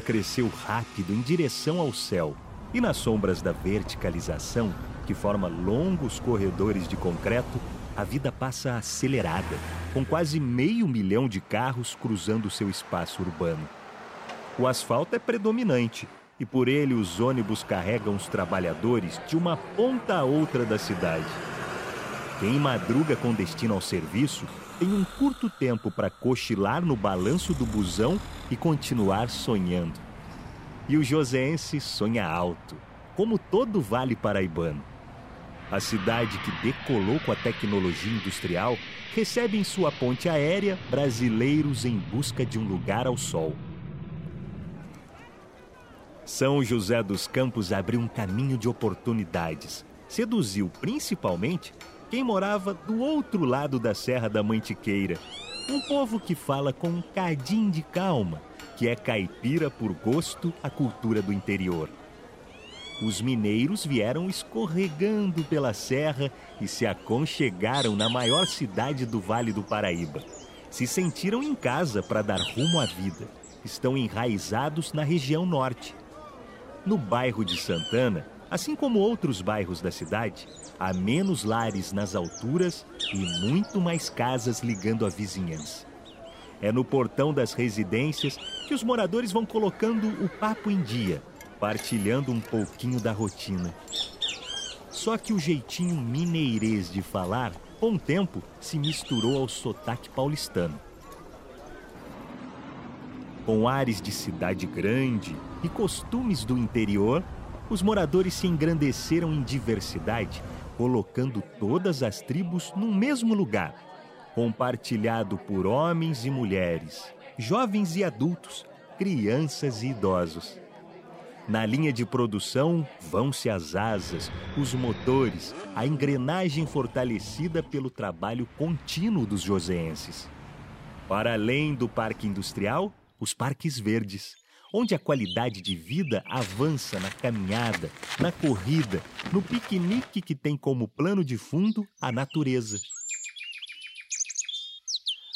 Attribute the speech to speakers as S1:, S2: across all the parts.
S1: cresceu rápido em direção ao céu, e nas sombras da verticalização, que forma longos corredores de concreto, a vida passa acelerada, com quase meio milhão de carros cruzando seu espaço urbano. O asfalto é predominante e por ele os ônibus carregam os trabalhadores de uma ponta a outra da cidade. Quem madruga com destino ao serviço tem um curto tempo para cochilar no balanço do busão e continuar sonhando. E o joseense sonha alto, como todo vale paraibano. A cidade que decolou com a tecnologia industrial recebe em sua ponte aérea brasileiros em busca de um lugar ao sol. São José dos Campos abriu um caminho de oportunidades. Seduziu principalmente quem morava do outro lado da Serra da Mantiqueira. Um povo que fala com um cadinho de calma, que é caipira por gosto a cultura do interior. Os mineiros vieram escorregando pela serra e se aconchegaram na maior cidade do Vale do Paraíba. Se sentiram em casa para dar rumo à vida. Estão enraizados na região norte. No bairro de Santana, assim como outros bairros da cidade, há menos lares nas alturas e muito mais casas ligando a vizinhança. É no portão das residências que os moradores vão colocando o papo em dia, partilhando um pouquinho da rotina. Só que o jeitinho mineirês de falar, com o tempo, se misturou ao sotaque paulistano. Com ares de cidade grande e costumes do interior, os moradores se engrandeceram em diversidade, colocando todas as tribos no mesmo lugar, compartilhado por homens e mulheres, jovens e adultos, crianças e idosos. Na linha de produção vão-se as asas, os motores, a engrenagem fortalecida pelo trabalho contínuo dos joseenses. Para além do parque industrial, os parques verdes, onde a qualidade de vida avança na caminhada, na corrida, no piquenique que tem como plano de fundo a natureza.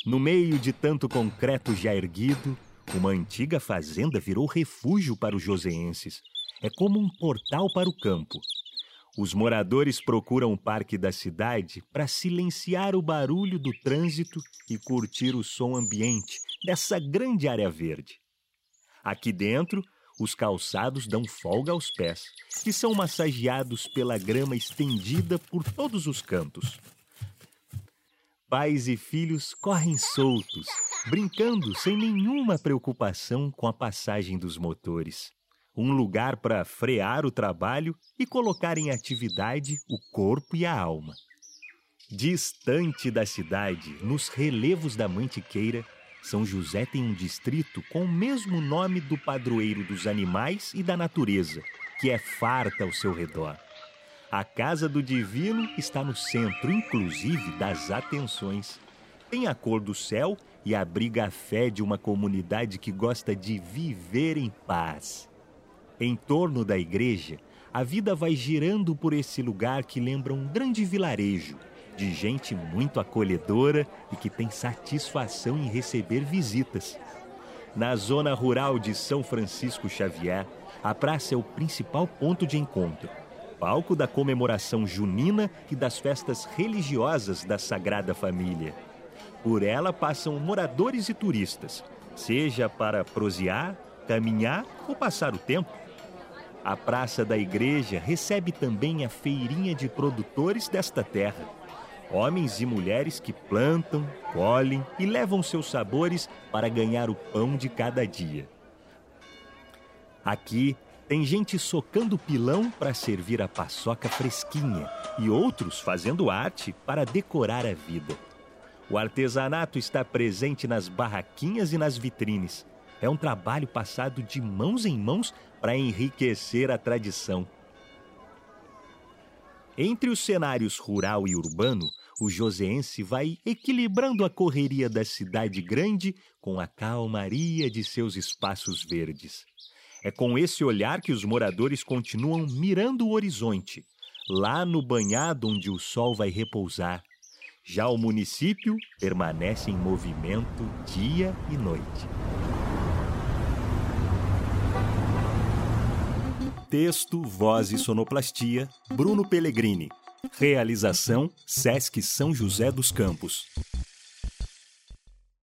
S1: No meio de tanto concreto já erguido, uma antiga fazenda virou refúgio para os joseenses. É como um portal para o campo. Os moradores procuram o parque da cidade para silenciar o barulho do trânsito e curtir o som ambiente dessa grande área verde. Aqui dentro, os calçados dão folga aos pés, que são massageados pela grama estendida por todos os cantos. Pais e filhos correm soltos, brincando sem nenhuma preocupação com a passagem dos motores. Um lugar para frear o trabalho e colocar em atividade o corpo e a alma. Distante da cidade, nos relevos da Mantiqueira, São José tem um distrito com o mesmo nome do padroeiro dos animais e da natureza, que é farta ao seu redor. A casa do divino está no centro, inclusive, das atenções. Tem a cor do céu e abriga a fé de uma comunidade que gosta de viver em paz. Em torno da igreja, a vida vai girando por esse lugar que lembra um grande vilarejo, de gente muito acolhedora e que tem satisfação em receber visitas. Na zona rural de São Francisco Xavier, a praça é o principal ponto de encontro, palco da comemoração junina e das festas religiosas da Sagrada Família. Por ela passam moradores e turistas, seja para prosear, caminhar ou passar o tempo. A Praça da Igreja recebe também a feirinha de produtores desta terra. Homens e mulheres que plantam, colhem e levam seus sabores para ganhar o pão de cada dia. Aqui tem gente socando pilão para servir a paçoca fresquinha e outros fazendo arte para decorar a vida. O artesanato está presente nas barraquinhas e nas vitrines. É um trabalho passado de mãos em mãos para enriquecer a tradição. Entre os cenários rural e urbano, o joseense vai equilibrando a correria da cidade grande com a calmaria de seus espaços verdes. É com esse olhar que os moradores continuam mirando o horizonte, lá no banhado onde o sol vai repousar. Já o município permanece em movimento dia e noite. Texto, voz e sonoplastia, Bruno Pellegrini. Realização, Sesc São José dos Campos.